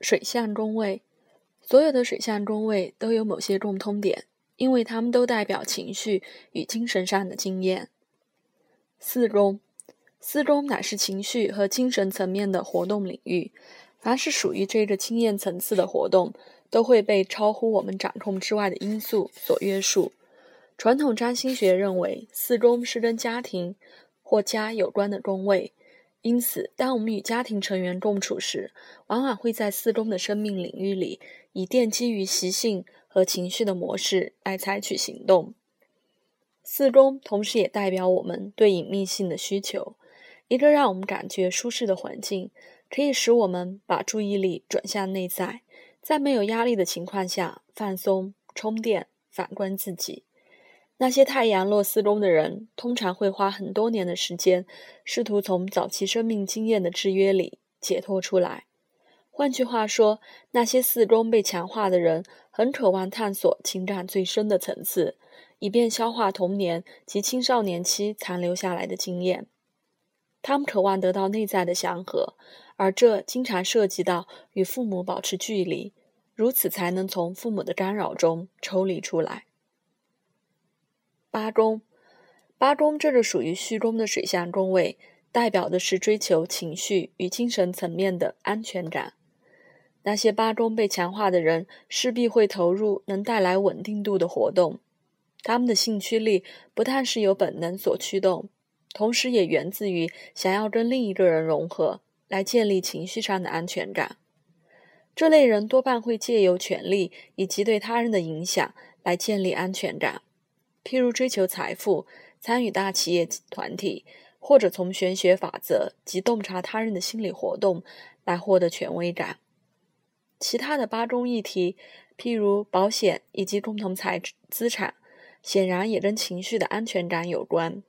水象中位，所有的水象中位都有某些共通点，因为它们都代表情绪与精神上的经验。四中，四中乃是情绪和精神层面的活动领域，凡是属于这个经验层次的活动，都会被超乎我们掌控之外的因素所约束。传统占星学认为，四中是跟家庭或家有关的宫位。因此，当我们与家庭成员共处时，往往会在四中的生命领域里，以奠基于习性和情绪的模式来采取行动。四中同时也代表我们对隐秘性的需求。一个让我们感觉舒适的环境，可以使我们把注意力转向内在，在没有压力的情况下放松、充电、反观自己。那些太阳落四宫的人，通常会花很多年的时间，试图从早期生命经验的制约里解脱出来。换句话说，那些四宫被强化的人，很渴望探索情感最深的层次，以便消化童年及青少年期残留下来的经验。他们渴望得到内在的祥和，而这经常涉及到与父母保持距离，如此才能从父母的干扰中抽离出来。八宫，八宫这个属于虚宫的水象宫位，代表的是追求情绪与精神层面的安全感。那些八宫被强化的人，势必会投入能带来稳定度的活动。他们的兴趣力不但是由本能所驱动，同时也源自于想要跟另一个人融合，来建立情绪上的安全感。这类人多半会借由权力以及对他人的影响来建立安全感。譬如追求财富、参与大企业团体，或者从玄学法则及洞察他人的心理活动来获得权威感。其他的八中议题，譬如保险以及共同财资产，显然也跟情绪的安全感有关。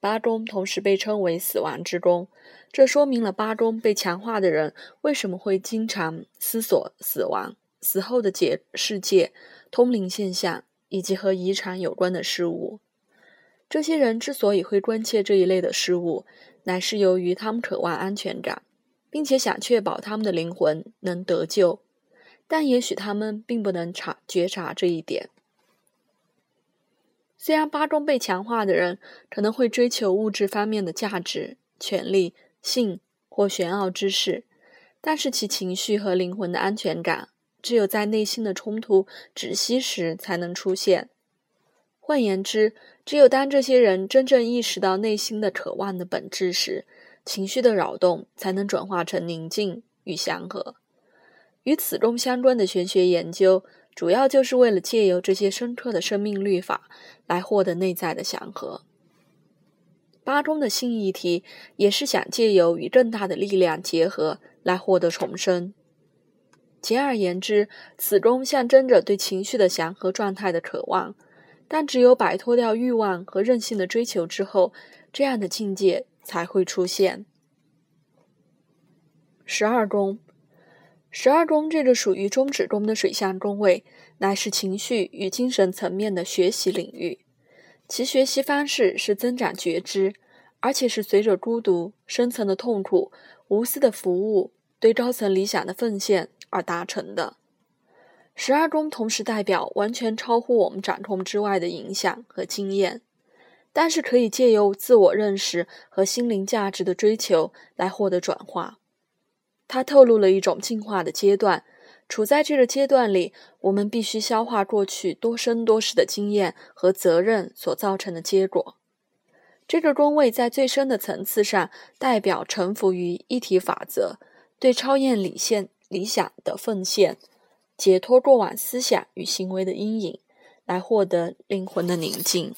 八中同时被称为死亡之宫，这说明了八中被强化的人为什么会经常思索死亡、死后的界世界、通灵现象。以及和遗产有关的事物，这些人之所以会关切这一类的事物，乃是由于他们渴望安全感，并且想确保他们的灵魂能得救。但也许他们并不能察觉察这一点。虽然八中被强化的人可能会追求物质方面的价值、权利、性或玄奥之事，但是其情绪和灵魂的安全感。只有在内心的冲突止息时才能出现。换言之，只有当这些人真正意识到内心的渴望的本质时，情绪的扰动才能转化成宁静与祥和。与此中相关的玄学研究，主要就是为了借由这些深刻的生命律法来获得内在的祥和。八中的性议题，也是想借由与更大的力量结合来获得重生。简而言之，此宫象征着对情绪的祥和状态的渴望，但只有摆脱掉欲望和任性的追求之后，这样的境界才会出现。十二宫，十二宫这个属于中指宫的水象宫位，乃是情绪与精神层面的学习领域，其学习方式是增长觉知，而且是随着孤独、深层的痛苦、无私的服务、对高层理想的奉献。而达成的十二宫同时代表完全超乎我们掌控之外的影响和经验，但是可以借由自我认识和心灵价值的追求来获得转化。它透露了一种进化的阶段，处在这个阶段里，我们必须消化过去多生多世的经验和责任所造成的结果。这个宫位在最深的层次上代表臣服于一体法则，对超验理性。理想的奉献，解脱过往思想与行为的阴影，来获得灵魂的宁静。